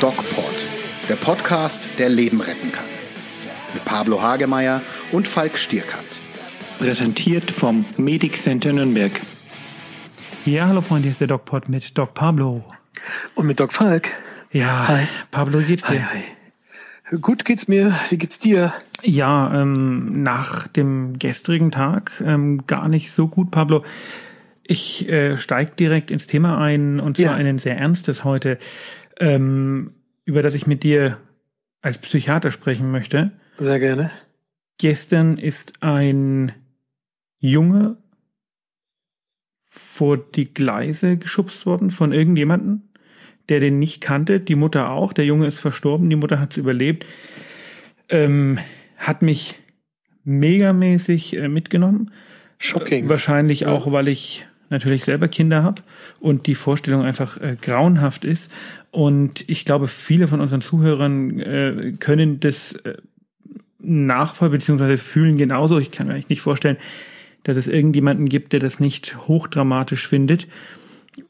DocPod, der Podcast, der Leben retten kann. Mit Pablo Hagemeier und Falk Stierkant. Präsentiert vom Medic Center Nürnberg. Ja, hallo Freunde, hier ist der DocPod mit Doc Pablo. Und mit Doc Falk. Ja, hi. Pablo, geht's dir? Hi, hi. Gut geht's mir. Wie geht's dir? Ja, ähm, nach dem gestrigen Tag ähm, gar nicht so gut, Pablo. Ich äh, steig direkt ins Thema ein und zwar Ja. ein sehr ernstes heute, ähm, über das ich mit dir als Psychiater sprechen möchte. Sehr gerne. Gestern ist ein Junge vor die Gleise geschubst worden von irgendjemandem, der den nicht kannte. Die Mutter auch. Der Junge ist verstorben. Die Mutter hat es überlebt. Ähm, hat mich megamäßig äh, mitgenommen. Shocking. Wahrscheinlich Ja. auch, weil ich natürlich selber Kinder habe und die Vorstellung einfach äh, grauenhaft ist. Und ich glaube, viele von unseren Zuhörern äh, können das äh, nachvoll beziehungsweise fühlen genauso. Ich kann mir eigentlich nicht vorstellen, dass es irgendjemanden gibt, der das nicht hochdramatisch findet.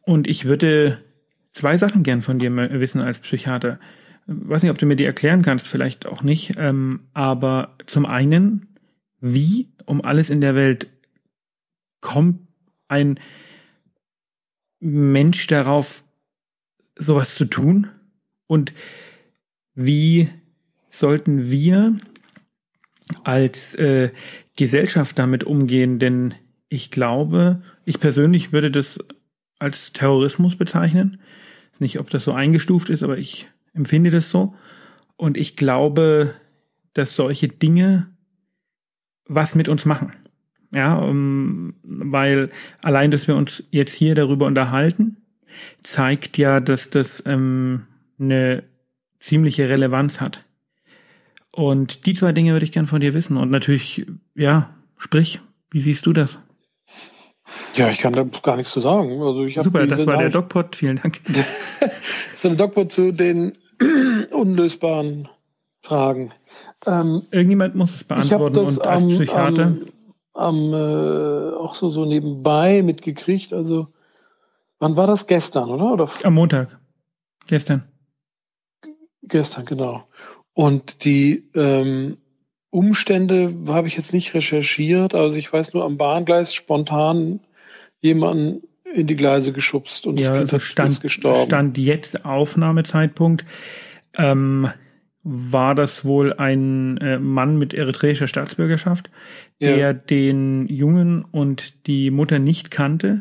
Und ich würde zwei Sachen gern von dir wissen als Psychiater. Weiß nicht, ob du mir die erklären kannst, vielleicht auch nicht. Ähm, aber zum einen, wie um alles in der Welt kommt ein Mensch darauf, sowas zu tun? Und wie sollten wir als äh, Gesellschaft damit umgehen? Denn ich glaube, ich persönlich würde das als Terrorismus bezeichnen. Nicht, ob das so eingestuft ist, aber ich empfinde das so. Und ich glaube, dass solche Dinge was mit uns machen. Ja, um, weil allein, dass wir uns jetzt hier darüber unterhalten, zeigt ja, dass das ähm, eine ziemliche Relevanz hat. Und die zwei Dinge würde ich gern von dir wissen. Und natürlich, ja, sprich, wie siehst du das? Ja, ich kann da gar nichts zu sagen. Also ich Super, das war der DocPod, vielen Dank. Das ist eine Doktor zu den unlösbaren Fragen. Ähm, Irgendjemand muss es beantworten das und als am, Psychiater. am, am äh, auch so, so nebenbei mitgekriegt. Also, wann war das? Gestern, oder? Oder Am Montag. Gestern. Gestern, genau. Und die ähm, Umstände habe ich jetzt nicht recherchiert. Also ich weiß nur, am Bahngleis spontan jemanden in die Gleise geschubst und das Ja, Kind also stand, ist gestorben. stand jetzt Aufnahmezeitpunkt. Ähm, war das wohl ein äh, Mann mit eritreischer Staatsbürgerschaft, der Ja. den Jungen und die Mutter nicht kannte.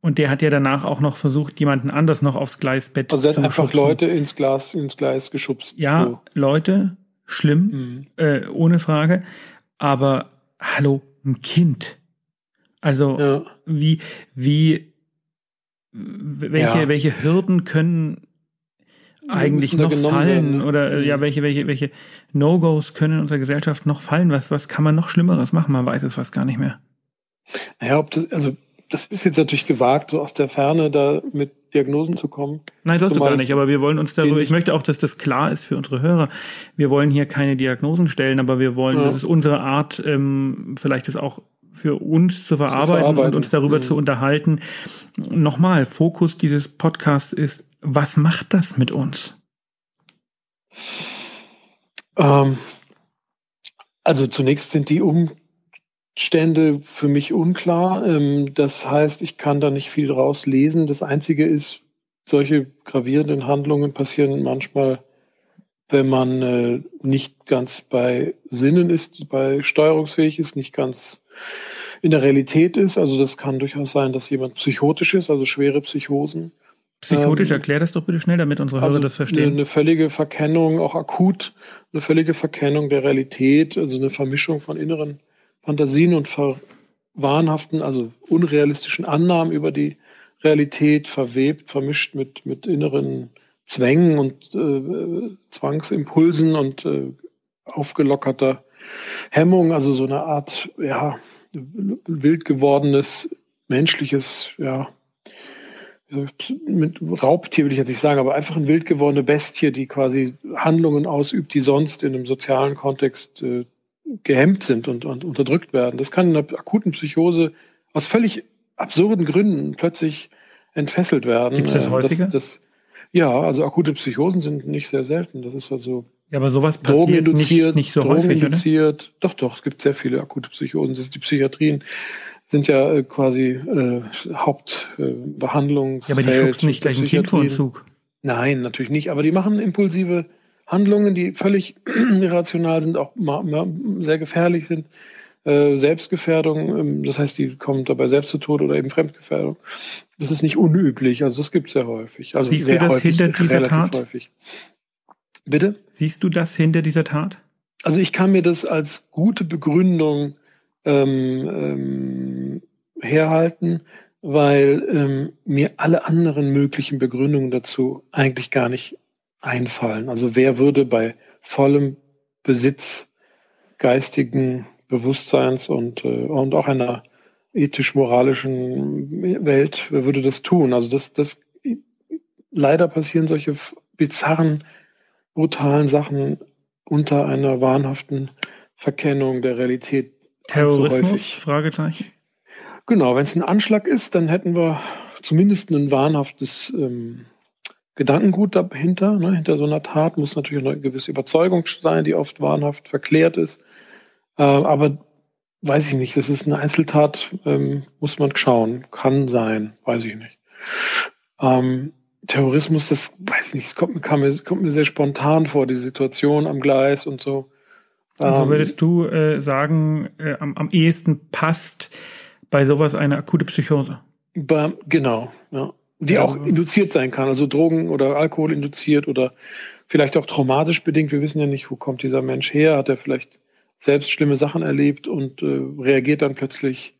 Und der hat ja danach auch noch versucht, jemanden anders noch aufs Gleisbett also zu hat einfach schubsen. Leute ins Glas, ins Gleis geschubst. Ja, So. Leute, schlimm, Mhm. äh, ohne Frage. Aber hallo, ein Kind. Also Ja. wie, wie, welche, Ja. welche Hürden können eigentlich noch fallen werden, ne? oder äh, ja, Mhm. welche, welche, welche No-Gos können in unserer Gesellschaft noch fallen? Was, was kann man noch Schlimmeres machen? Man weiß es fast gar nicht mehr. Ja, ob das, also das ist jetzt natürlich gewagt, so aus der Ferne da mit Diagnosen zu kommen. Nein, das du Zumal gar nicht, aber wir wollen uns darüber, ich möchte auch, dass das klar ist für unsere Hörer. Wir wollen hier keine Diagnosen stellen, aber wir wollen, Ja. das ist unsere Art, ähm, vielleicht das auch für uns zu verarbeiten, und uns darüber Mhm. zu unterhalten. Nochmal, Fokus dieses Podcasts ist, was macht das mit uns? Ähm, also zunächst sind die Umstände für mich unklar. Ähm, das heißt, ich kann da nicht viel draus lesen. Das Einzige ist, solche gravierenden Handlungen passieren manchmal, wenn man äh, nicht ganz bei Sinnen ist, bei steuerungsfähig ist, nicht ganz in der Realität ist. Also das kann durchaus sein, dass jemand psychotisch ist, also schwere Psychosen. Psychotisch, Ähm, erklär das doch bitte schnell, damit unsere Hörer Also das Eine, verstehen. eine völlige Verkennung, auch akut, eine völlige Verkennung der Realität, also eine Vermischung von inneren Fantasien und wahnhaften, also unrealistischen Annahmen über die Realität, verwebt, vermischt mit, mit inneren Zwängen und äh, Zwangsimpulsen und äh, aufgelockerter Hemmung, also so eine Art, ja, wild gewordenes menschliches, ja, mit Raubtier will ich jetzt nicht sagen, aber einfach eine wild gewordene Bestie, die quasi Handlungen ausübt, die sonst in einem sozialen Kontext äh, gehemmt sind und, und unterdrückt werden. Das kann in einer akuten Psychose aus völlig absurden Gründen plötzlich entfesselt werden. Gibt es das Äh, häufiger? Das, das, ja, also akute Psychosen sind nicht sehr selten. Das ist also Ja, aber sowas passiert nicht, drogeninduziert, nicht so häufig, oder? Doch, doch, es gibt sehr viele akute Psychosen. Das ist die Psychiatrien sind ja äh, quasi äh, Hauptbehandlungs. Ja, aber die schubst nicht gleich ein Kind vor den Zug. Nein, natürlich nicht. Aber die machen impulsive Handlungen, die völlig irrational sind, auch sehr gefährlich sind. Äh, Selbstgefährdung, ähm, das heißt, die kommen dabei selbst zu Tod oder eben Fremdgefährdung. Das ist nicht unüblich, also das gibt es sehr häufig. Also Siehst du sehr das häufig, hinter dieser Tat? Häufig. Bitte? Siehst du das hinter dieser Tat? Also ich kann mir das als gute Begründung ähm, ähm, herhalten, weil ähm, mir alle anderen möglichen Begründungen dazu eigentlich gar nicht einfallen. Also wer würde bei vollem Besitz geistigen Bewusstseins und, äh, und auch einer ethisch-moralischen Welt, wer würde das tun? Also das, das leider passieren solche bizarren, brutalen Sachen unter einer wahnhaften Verkennung der Realität Terrorismus? Fragezeichen. Genau, wenn es ein Anschlag ist, dann hätten wir zumindest ein wahnhaftes ähm, Gedankengut dahinter. Ne? Hinter so einer Tat muss natürlich eine gewisse Überzeugung sein, die oft wahnhaft verklärt ist. Äh, aber weiß ich nicht, das ist eine Einzeltat, ähm, muss man schauen. Kann sein, weiß ich nicht. Ähm, Terrorismus, das weiß ich nicht, es kommt, mir- kommt mir sehr spontan vor, die Situation am Gleis und so. Also würdest du äh, sagen, äh, am, am ehesten passt bei sowas eine akute Psychose? Ba- Genau, ja. Die auch induziert sein kann, also Drogen oder Alkohol induziert oder vielleicht auch traumatisch bedingt. Wir wissen ja nicht, wo kommt dieser Mensch her. Hat er vielleicht selbst schlimme Sachen erlebt und äh, reagiert dann plötzlich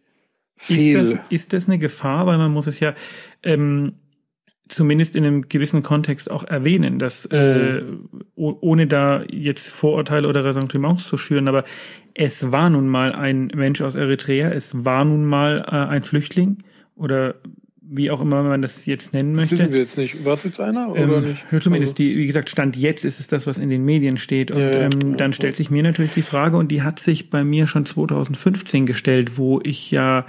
Ist fehl. das, ist das eine Gefahr? Weil man muss es ja ähm, zumindest in einem gewissen Kontext auch erwähnen, dass äh, oh- ohne da jetzt Vorurteile oder Ressentiments zu schüren, aber es war nun mal ein Mensch aus Eritrea, es war nun mal äh, ein Flüchtling oder wie auch immer man das jetzt nennen Das möchte. wissen wir jetzt nicht. War es jetzt einer oder Ähm, nicht? zumindest Also, die, wie gesagt, Stand jetzt ist es das, was in den Medien steht. Und Ja, ja, ähm, ja, dann ja. stellt sich mir natürlich die Frage, und die hat sich bei mir schon 2015 gestellt, wo ich ja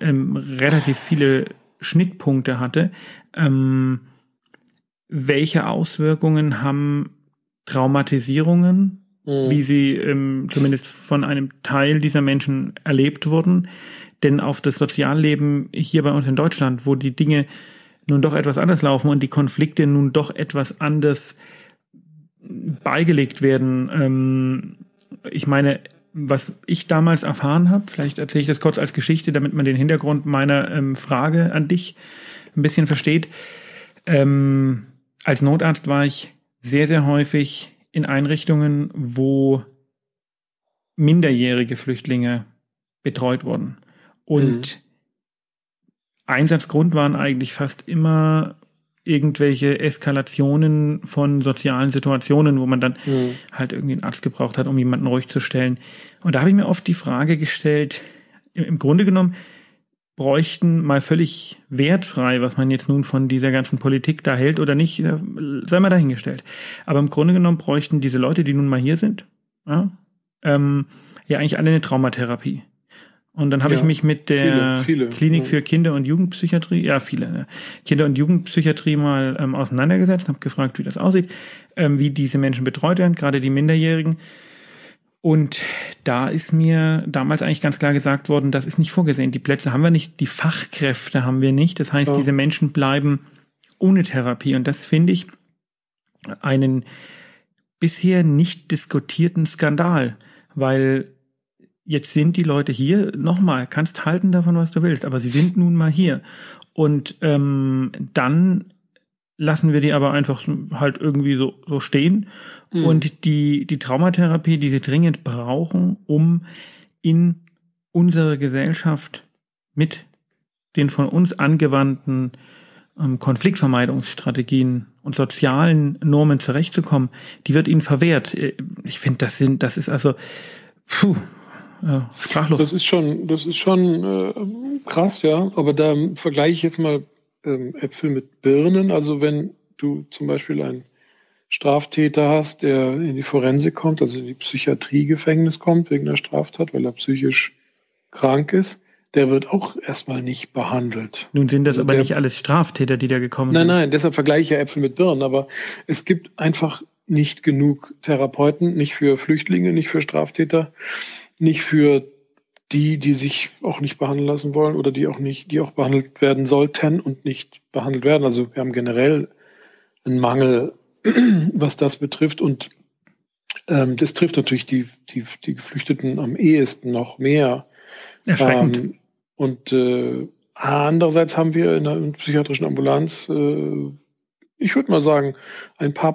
ähm, relativ viele Schnittpunkte hatte. Ähm, welche Auswirkungen haben Traumatisierungen, mh. wie sie ähm, zumindest von einem Teil dieser Menschen erlebt wurden, denn auf das Sozialleben hier bei uns in Deutschland, wo die Dinge nun doch etwas anders laufen und die Konflikte nun doch etwas anders beigelegt werden. Ähm, ich meine, was ich damals erfahren habe, vielleicht erzähle ich das kurz als Geschichte, damit man den Hintergrund meiner ähm, Frage an dich ein bisschen versteht. Ähm, als Notarzt war ich sehr, sehr häufig in Einrichtungen, wo minderjährige Flüchtlinge betreut wurden. Und Einsatzgrund waren eigentlich fast immer irgendwelche Eskalationen von sozialen Situationen, wo man dann Mh. halt irgendwie einen Arzt gebraucht hat, um jemanden ruhig zu stellen. Und da habe ich mir oft die Frage gestellt, im, im Grunde genommen bräuchten mal völlig wertfrei, was man jetzt nun von dieser ganzen Politik da hält oder nicht, äh, sei mal dahingestellt. Aber im Grunde genommen bräuchten diese Leute, die nun mal hier sind, ja, ähm, ja eigentlich alle eine Traumatherapie. Und dann habe Ja, ich mich mit der viele, viele, Klinik ja. für Kinder- und Jugendpsychiatrie, ja viele, ne? Kinder- und Jugendpsychiatrie mal ähm, auseinandergesetzt, habe gefragt, wie das aussieht, ähm, wie diese Menschen betreut werden, gerade die Minderjährigen. Und da ist mir damals eigentlich ganz klar gesagt worden, das ist nicht vorgesehen. Die Plätze haben wir nicht, die Fachkräfte haben wir nicht. Das heißt, Ja. diese Menschen bleiben ohne Therapie. Und das finde ich einen bisher nicht diskutierten Skandal, weil jetzt sind die Leute hier, nochmal, kannst halten davon, was du willst, aber sie sind nun mal hier. Und ähm, dann lassen wir die aber einfach halt irgendwie so, so stehen. Mhm. Und die, die Traumatherapie, die sie dringend brauchen, um in unsere Gesellschaft mit den von uns angewandten ähm, Konfliktvermeidungsstrategien und sozialen Normen zurechtzukommen, die wird ihnen verwehrt. Äh, Ich finde, das sind, das ist also puh, äh, sprachlos. Das ist schon, das ist schon äh, krass, ja. Aber da vergleiche ich jetzt mal ähm, Äpfel mit Birnen. Also wenn du zum Beispiel einen Straftäter hast, der in die Forensik kommt, also in die Psychiatriegefängnis kommt wegen der Straftat, weil er psychisch krank ist, der wird auch erstmal nicht behandelt. Nun sind das aber der, nicht alles Straftäter, die da gekommen nein, sind. Nein, nein, deshalb vergleiche ich ja Äpfel mit Birnen, aber es gibt einfach nicht genug Therapeuten, nicht für Flüchtlinge, nicht für Straftäter, nicht für die, die sich auch nicht behandeln lassen wollen oder die auch nicht, die auch behandelt werden sollten und nicht behandelt werden. Also wir haben generell einen Mangel, was das betrifft und ähm, das trifft natürlich die, die, die Geflüchteten am ehesten noch mehr. Erschreckend. Ähm, und äh, andererseits haben wir in der psychiatrischen Ambulanz, äh, ich würde mal sagen, ein paar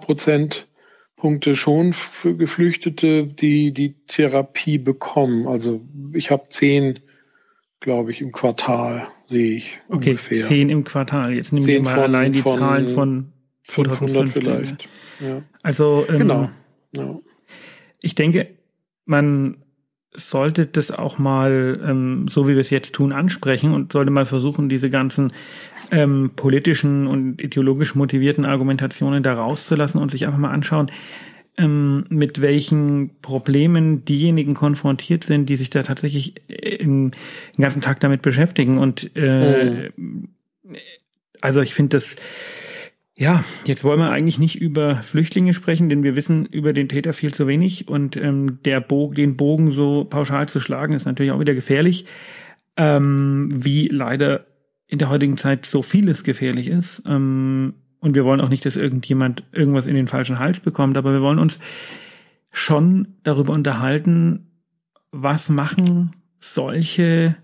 Prozentpunkte schon für Geflüchtete, die die Therapie bekommen. Also ich habe zehn, glaube ich, im Quartal sehe ich okay, ungefähr. Zehn im Quartal. Jetzt nehmen wir mal von, allein die von Zahlen von 2015. vielleicht. Ja. Also ähm, genau. Ja. Ich denke, man sollte das auch mal, ähm, so wie wir es jetzt tun, ansprechen und sollte mal versuchen, diese ganzen ähm, politischen und ideologisch motivierten Argumentationen da rauszulassen und sich einfach mal anschauen, ähm, mit welchen Problemen diejenigen konfrontiert sind, die sich da tatsächlich äh, den ganzen Tag damit beschäftigen. Und äh, mhm. also ich finde das ja, jetzt wollen wir eigentlich nicht über Flüchtlinge sprechen, denn wir wissen über den Täter viel zu wenig und ähm, der Bo den Bogen so pauschal zu schlagen ist natürlich auch wieder gefährlich, ähm, wie leider in der heutigen Zeit so vieles gefährlich ist. Ähm, und wir wollen auch nicht, dass irgendjemand irgendwas in den falschen Hals bekommt, aber wir wollen uns schon darüber unterhalten, was machen solche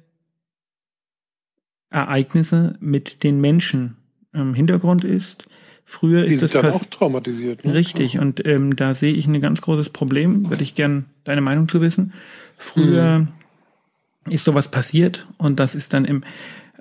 Ereignisse mit den Menschen. Ähm, Hintergrund ist, Früher die ist das dann auch traumatisiert. Ne? Richtig, und ähm, da sehe ich ein ganz großes Problem, würde ich gern deine Meinung zu wissen. Früher mhm. ist sowas passiert und das ist dann im,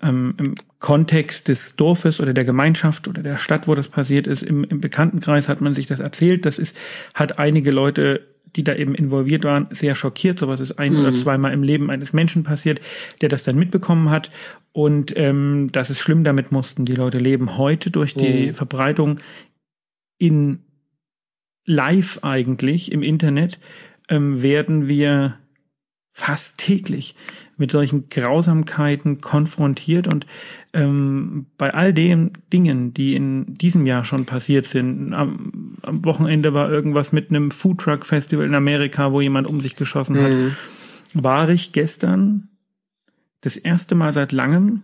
ähm, im Kontext des Dorfes oder der Gemeinschaft oder der Stadt, wo das passiert ist, im, im Bekanntenkreis hat man sich das erzählt. Das ist, hat einige Leute die da eben involviert waren, sehr schockiert. Sowas ist ein mhm. oder zweimal im Leben eines Menschen passiert, der das dann mitbekommen hat. Und ähm, das ist schlimm, damit mussten die Leute leben. Heute durch die mhm. Verbreitung in live eigentlich im Internet ähm, werden wir fast täglich mit solchen Grausamkeiten konfrontiert und ähm, bei all den Dingen, die in diesem Jahr schon passiert sind, am, am Wochenende war irgendwas mit einem Foodtruck Festival in Amerika, wo jemand um sich geschossen hat, mhm. war ich gestern das erste Mal seit langem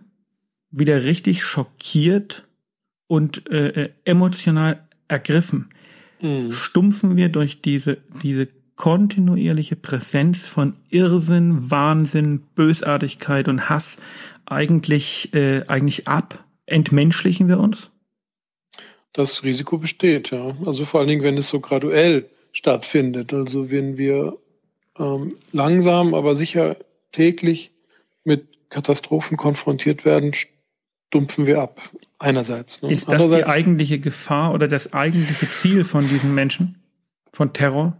wieder richtig schockiert und äh, äh emotional ergriffen. Mhm. Stumpfen wir durch diese, diese kontinuierliche Präsenz von Irrsinn, Wahnsinn, Bösartigkeit und Hass eigentlich, äh, eigentlich ab? Entmenschlichen wir uns? Das Risiko besteht, ja. Also vor allen Dingen, wenn es so graduell stattfindet. Also wenn wir ähm, langsam, aber sicher täglich mit Katastrophen konfrontiert werden, stumpfen wir ab. Einerseits. Ne? Ist das die eigentliche Gefahr oder das eigentliche Ziel von diesen Menschen? Von Terror?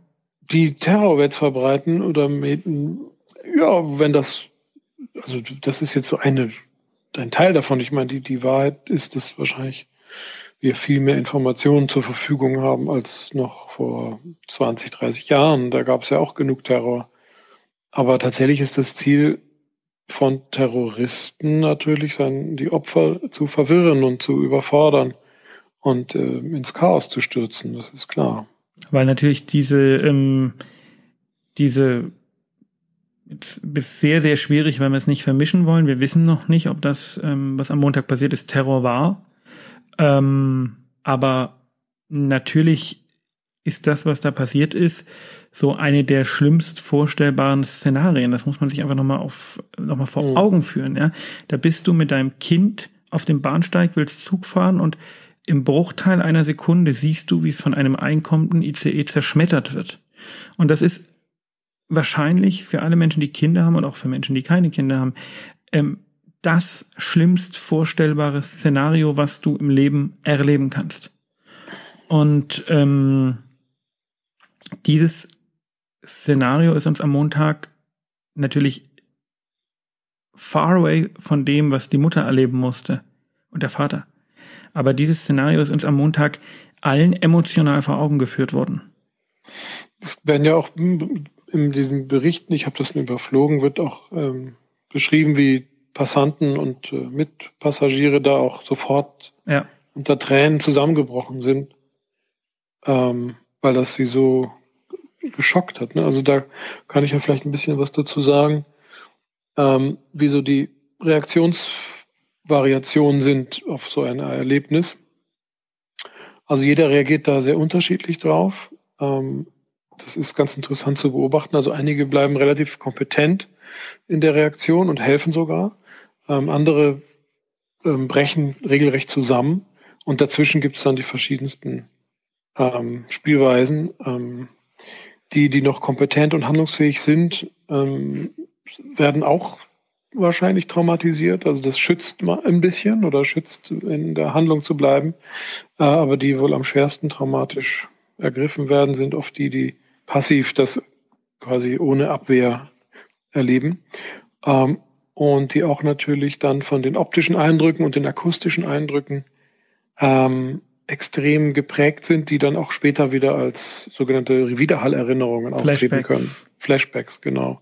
Die Terror verbreiten oder mit, ja, wenn das also das ist jetzt so eine, ein Teil davon. Ich meine, die, die Wahrheit ist, dass wahrscheinlich wir viel mehr Informationen zur Verfügung haben als noch vor 20, 30 Jahren. Da gab es ja auch genug Terror. Aber tatsächlich ist das Ziel von Terroristen natürlich, sein, die Opfer zu verwirren und zu überfordern und äh, ins Chaos zu stürzen. Das ist klar. Weil natürlich diese, ähm, diese ist sehr, sehr schwierig, weil wir es nicht vermischen wollen. Wir wissen noch nicht, ob das, ähm, was am Montag passiert ist, Terror war. Ähm, aber natürlich ist das, was da passiert ist, so eine der schlimmst vorstellbaren Szenarien. Das muss man sich einfach nochmal auf, nochmal vor mhm. Augen führen, ja. Da bist du mit deinem Kind auf dem Bahnsteig, willst Zug fahren und im Bruchteil einer Sekunde siehst du, wie es von einem einkommenden ICE zerschmettert wird. Und das ist wahrscheinlich für alle Menschen, die Kinder haben und auch für Menschen, die keine Kinder haben, ähm, das schlimmst vorstellbare Szenario, was du im Leben erleben kannst. Und ähm, dieses Szenario ist uns am Montag natürlich far away von dem, was die Mutter erleben musste und der Vater. Aber dieses Szenario ist uns am Montag allen emotional vor Augen geführt worden. Es werden ja auch in diesen Berichten, ich habe das nur überflogen, wird auch ähm, beschrieben, wie Passanten und äh, Mitpassagiere da auch sofort Ja. unter Tränen zusammengebrochen sind, ähm, weil das sie so geschockt hat. Ne? Also da kann ich ja vielleicht ein bisschen was dazu sagen, ähm, wie so die Reaktionsvariationen sind auf so ein Erlebnis. Also jeder reagiert da sehr unterschiedlich drauf. Ähm, das ist ganz interessant zu beobachten. Also einige bleiben relativ kompetent in der Reaktion und helfen sogar. Ähm, andere ähm, brechen regelrecht zusammen. Und dazwischen gibt es dann die verschiedensten Spielweisen. Die, die noch kompetent und handlungsfähig sind, werden auch wahrscheinlich traumatisiert. Also das schützt mal ein bisschen oder schützt in der Handlung zu bleiben. Äh, aber die wohl am schwersten traumatisch ergriffen werden, sind oft die, die passiv das quasi ohne Abwehr erleben. Ähm, und die auch natürlich dann von den optischen Eindrücken und den akustischen Eindrücken ähm, extrem geprägt sind, die dann auch später wieder als sogenannte Wiederhallerinnerungen auftreten können. Flashbacks, genau.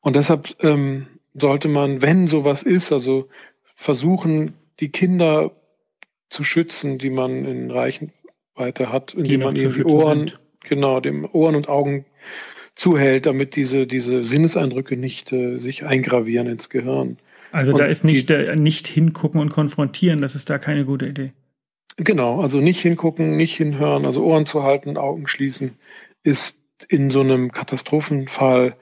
Und deshalb ähm, sollte man, wenn sowas ist, also versuchen, die Kinder zu schützen, die man in Reichenweite hat, indem man ihnen die Ohren, sind. genau, dem Ohren und Augen zuhält, damit diese, diese Sinneseindrücke nicht äh, sich eingravieren ins Gehirn. Also und da ist nicht, die, der, nicht hingucken und konfrontieren, das ist da keine gute Idee. Genau, also nicht hingucken, nicht hinhören, also Ohren zu halten, Augen schließen, ist in so einem Katastrophenfall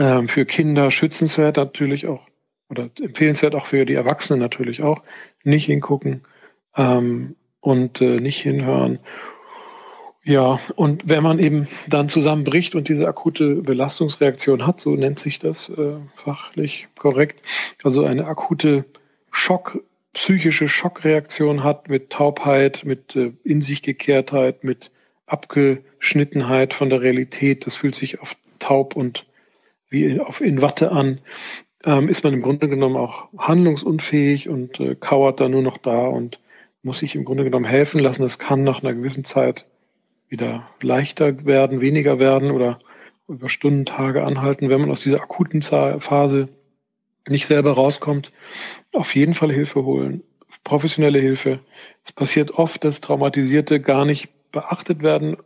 ähm, für Kinder schützenswert natürlich auch oder empfehlenswert auch für die Erwachsenen natürlich auch. Nicht hingucken ähm, und äh, nicht hinhören. Ja, und wenn man eben dann zusammenbricht und diese akute Belastungsreaktion hat, so nennt sich das äh, fachlich korrekt, also eine akute Schock psychische Schockreaktion hat mit Taubheit, mit äh, in sich Gekehrtheit, mit Abgeschnittenheit von der Realität. Das fühlt sich auf taub und wie in Watte an. Ähm, ist man im Grunde genommen auch handlungsunfähig und äh, kauert da nur noch da und muss sich im Grunde genommen helfen lassen. Das kann nach einer gewissen Zeit wieder leichter werden, weniger werden oder über Stunden, Tage anhalten, wenn man aus dieser akuten Phase nicht selber rauskommt, auf jeden Fall Hilfe holen, professionelle Hilfe. Es passiert oft, dass Traumatisierte gar nicht beachtet werden,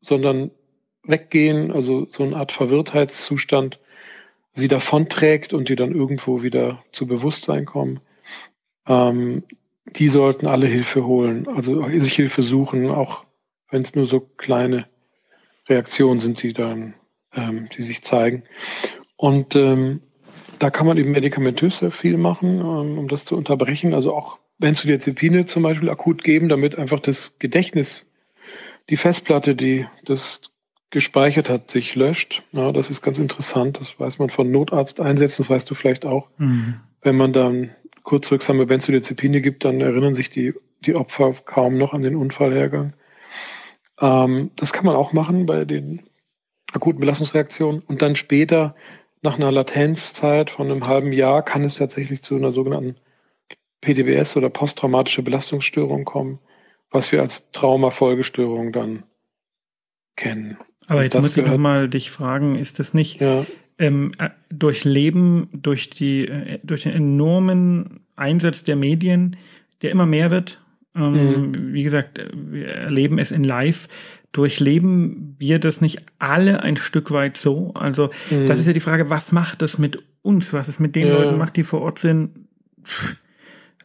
sondern weggehen, also so eine Art Verwirrtheitszustand sie davonträgt und die dann irgendwo wieder zu Bewusstsein kommen. Ähm, die sollten alle Hilfe holen, also sich Hilfe suchen, auch wenn es nur so kleine Reaktionen sind, die dann, ähm, die sich zeigen. Und ähm, da kann man eben medikamentös sehr viel machen, ähm, um das zu unterbrechen. Also auch Benzodiazepine zum Beispiel akut geben, damit einfach das Gedächtnis, die Festplatte, die das gespeichert hat, sich löscht. Ja, das ist ganz interessant. Das weiß man von Notarzteinsätzen, das weißt du vielleicht auch. Mhm. Wenn man dann kurzwirksame Benzodiazepine gibt, dann erinnern sich die, die Opfer kaum noch an den Unfallhergang. Ähm, das kann man auch machen bei den akuten Belastungsreaktionen. Und dann später nach einer Latenzzeit von einem halben Jahr kann es tatsächlich zu einer sogenannten PTBS oder posttraumatische Belastungsstörung kommen, was wir als Traumafolgestörung dann kennen. Aber jetzt muss ich noch mal dich fragen, ist das nicht ja. ähm, äh, durch Leben, durch die, äh, durch den enormen Einsatz der Medien, der immer mehr wird? Ähm, mhm. Wie gesagt, wir erleben es in Live durchleben wir das nicht alle ein Stück weit so? Also, mhm. das ist ja die Frage, was macht das mit uns? Was es mit den ja. Leuten macht, die vor Ort sind?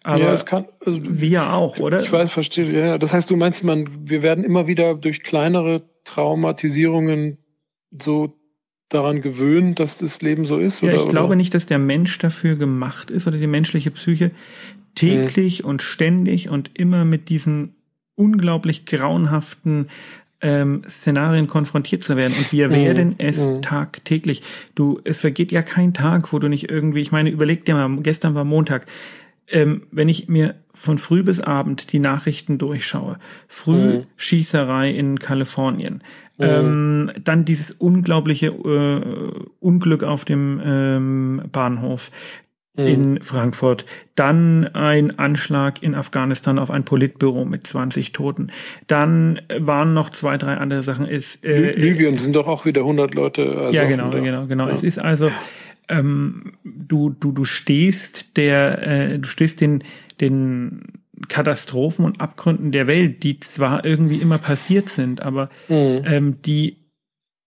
Aber ja, es kann, also, wir auch, oder? Ich weiß, verstehe. Ja, das heißt, du meinst, man, wir werden immer wieder durch kleinere Traumatisierungen so daran gewöhnt, dass das Leben so ist? Ja, oder, ich glaube oder? nicht, dass der Mensch dafür gemacht ist oder die menschliche Psyche täglich hm. und ständig und immer mit diesen unglaublich grauenhaften ähm, Szenarien konfrontiert zu werden. Und wir mhm. werden es mhm. tagtäglich. Du, es vergeht ja kein Tag, wo du nicht irgendwie, ich meine, überleg dir mal, gestern war Montag. Ähm, wenn ich mir von früh bis abend die Nachrichten durchschaue, früh mhm. Schießerei in Kalifornien, mhm. ähm, dann dieses unglaubliche äh, Unglück auf dem ähm, Bahnhof, Mhm. in Frankfurt. Dann ein Anschlag in Afghanistan auf ein Politbüro mit 20 Toten. Dann waren noch zwei, drei andere Sachen. Ist, äh, Libyen sind doch auch wieder 100 Leute. ja, genau, genau, genau. Ja. Es ist also, ähm, du, du, du stehst der, äh, du stehst den, den Katastrophen und Abgründen der Welt, die zwar irgendwie immer passiert sind, aber mhm. ähm, die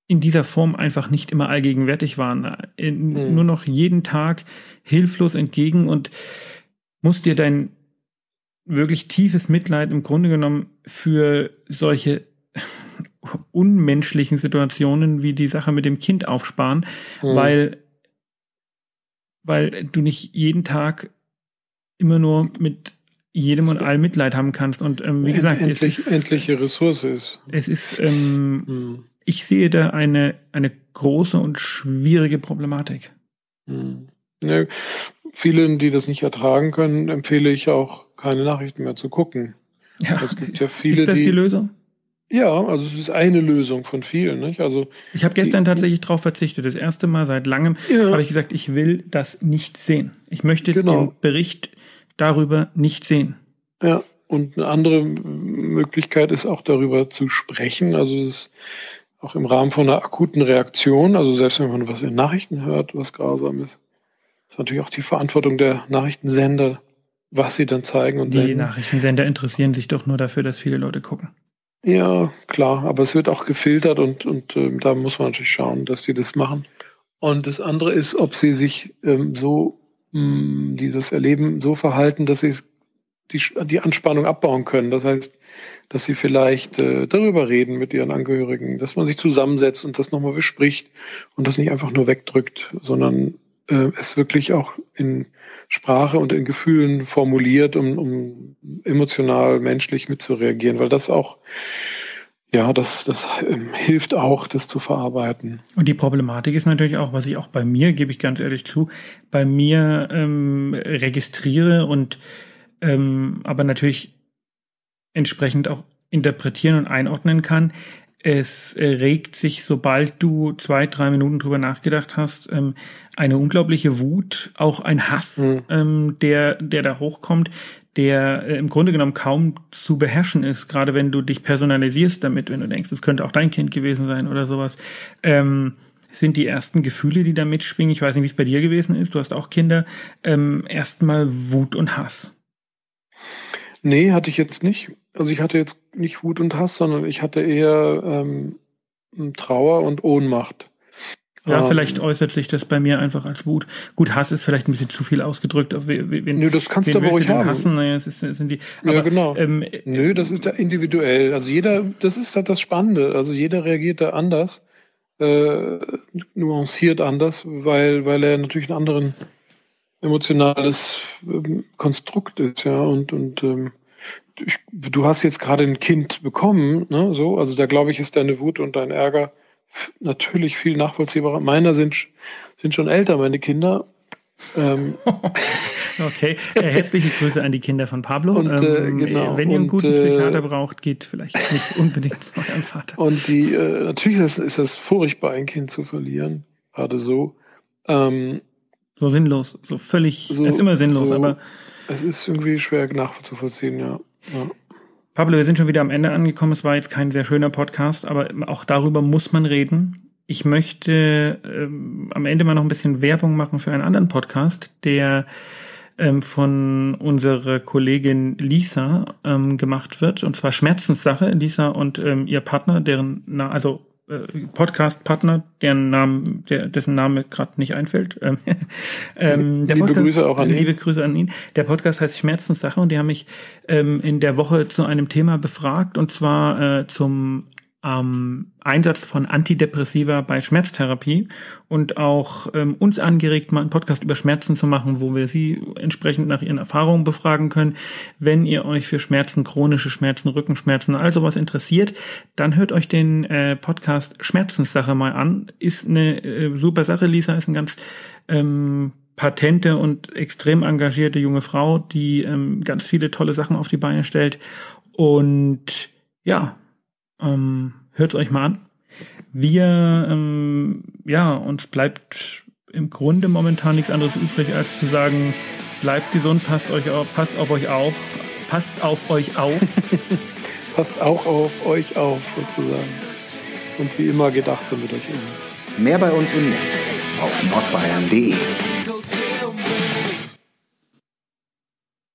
in dieser Form einfach nicht immer allgegenwärtig waren. In, mhm. Nur noch jeden Tag hilflos entgegen und musst dir dein wirklich tiefes Mitleid im Grunde genommen für solche unmenschlichen Situationen wie die Sache mit dem Kind aufsparen, mhm. weil, weil du nicht jeden Tag immer nur mit jedem und allem Mitleid haben kannst. Und ähm, wie gesagt, Endlich, es ist, endliche Ressource ist. Es ist, ähm, mhm. ich sehe da eine, eine große und schwierige Problematik. Mhm. Ja, vielen, die das nicht ertragen können, empfehle ich auch, keine Nachrichten mehr zu gucken. Ja. Es gibt ja viele, ist das die, die Lösung? Ja, also es ist eine Lösung von vielen. Nicht? Also ich habe gestern die, tatsächlich darauf verzichtet. Das erste Mal seit langem ja. habe ich gesagt, ich will das nicht sehen. Ich möchte genau. den Bericht darüber nicht sehen. Ja, und eine andere Möglichkeit ist auch darüber zu sprechen. Also es ist auch im Rahmen von einer akuten Reaktion, also selbst wenn man was in Nachrichten hört, was grausam ist, ist natürlich auch die Verantwortung der Nachrichtensender, was sie dann zeigen und Die senden. Nachrichtensender interessieren sich doch nur dafür, dass viele Leute gucken. Ja, klar, aber es wird auch gefiltert und, und äh, da muss man natürlich schauen, dass sie das machen. Und das andere ist, ob sie sich ähm, so, mh, hm, dieses Erleben so verhalten, dass sie die, die Anspannung abbauen können. Das heißt, dass sie vielleicht äh, darüber reden mit ihren Angehörigen, dass man sich zusammensetzt und das nochmal bespricht und das nicht einfach nur wegdrückt, sondern äh, es wirklich auch in Sprache und in Gefühlen formuliert, um, um emotional, menschlich mitzureagieren, weil das auch ja, das, das ähm, hilft auch, das zu verarbeiten. Und die Problematik ist natürlich auch, was ich auch bei mir, gebe ich ganz ehrlich zu, bei mir ähm, registriere und ähm, aber natürlich entsprechend auch interpretieren und einordnen kann, es regt sich, sobald du zwei, drei Minuten drüber nachgedacht hast, ähm, eine unglaubliche Wut, auch ein Hass, mhm. ähm, der, der da hochkommt, der äh, im Grunde genommen kaum zu beherrschen ist, gerade wenn du dich personalisierst damit, wenn du denkst, es könnte auch dein Kind gewesen sein oder sowas. Ähm, sind die ersten Gefühle, die da mitschwingen. Ich weiß nicht, wie es bei dir gewesen ist. Du hast auch Kinder. Ähm, Erstmal Wut und Hass. Nee, hatte ich jetzt nicht. Also ich hatte jetzt nicht Wut und Hass, sondern ich hatte eher ähm, Trauer und Ohnmacht. Ja, ähm, vielleicht äußert sich das bei mir einfach als Wut. Gut, Hass ist vielleicht ein bisschen zu viel ausgedrückt. Auf wen, Nö, das kannst du aber ruhig haben. Hassen? Naja, es ist, sind die, aber, ja, genau. Ähm, Nö, das ist ja individuell. Also jeder, das ist halt das Spannende. Also jeder reagiert da anders, äh, nuanciert anders, weil, weil er natürlich einen anderen emotionales ähm, Konstrukt ist, ja, und, und ähm, ich, du hast jetzt gerade ein Kind bekommen, ne, so, also da glaube ich, ist deine Wut und dein Ärger natürlich viel nachvollziehbarer. Meiner sind, sind schon älter, meine Kinder. Ähm, okay, äh, herzliche Grüße an die Kinder von Pablo. Und, äh, ähm, genau, wenn ihr einen guten äh, Psychiater braucht, geht vielleicht nicht unbedingt zu eurem Vater. Und die, äh, natürlich ist es, ist es furchtbar, ein Kind zu verlieren, gerade so. Ähm, so sinnlos, so völlig, so, ist immer sinnlos, so, aber. Es ist irgendwie schwer nachzuvollziehen, ja. Pablo, wir sind schon wieder am Ende angekommen. Es war jetzt kein sehr schöner Podcast, aber auch darüber muss man reden. Ich möchte ähm, am Ende mal noch ein bisschen Werbung machen für einen anderen Podcast, der ähm, von unserer Kollegin Lisa ähm, gemacht wird, und zwar Schmerzenssache. Lisa und ähm, ihr Partner, deren, na, also Podcast-Partner, deren Namen, der, dessen Name gerade nicht einfällt. Ähm, ähm, der liebe Podcast, Grüße auch an ihn. Liebe Grüße an ihn. Der Podcast heißt Schmerzenssache und die haben mich ähm, in der Woche zu einem Thema befragt und zwar äh, zum ähm, Einsatz von Antidepressiva bei Schmerztherapie und auch ähm, uns angeregt, mal einen Podcast über Schmerzen zu machen, wo wir Sie entsprechend nach Ihren Erfahrungen befragen können. Wenn ihr euch für Schmerzen, chronische Schmerzen, Rückenschmerzen, all sowas interessiert, dann hört euch den äh, Podcast Schmerzenssache mal an. Ist eine äh, super Sache. Lisa ist ein ganz ähm, patente und extrem engagierte junge Frau, die ähm, ganz viele tolle Sachen auf die Beine stellt. Und ja, ähm, Hört euch mal an. Wir, ähm, ja, uns bleibt im Grunde momentan nichts anderes übrig, als zu sagen, bleibt gesund, passt euch auf, passt auf euch auf, passt auf euch auf. passt auch auf euch auf, sozusagen. Und wie immer gedacht sind mit euch um. Mehr bei uns im Netz auf nordbayern.de.